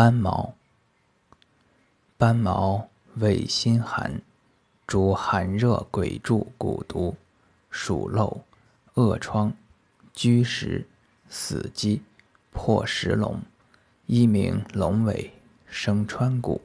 斑毛。斑毛味辛寒，主寒热鬼柱蛊毒，鼠漏、恶疮、拘石、死鸡、破石龙，一名龙尾，生川谷。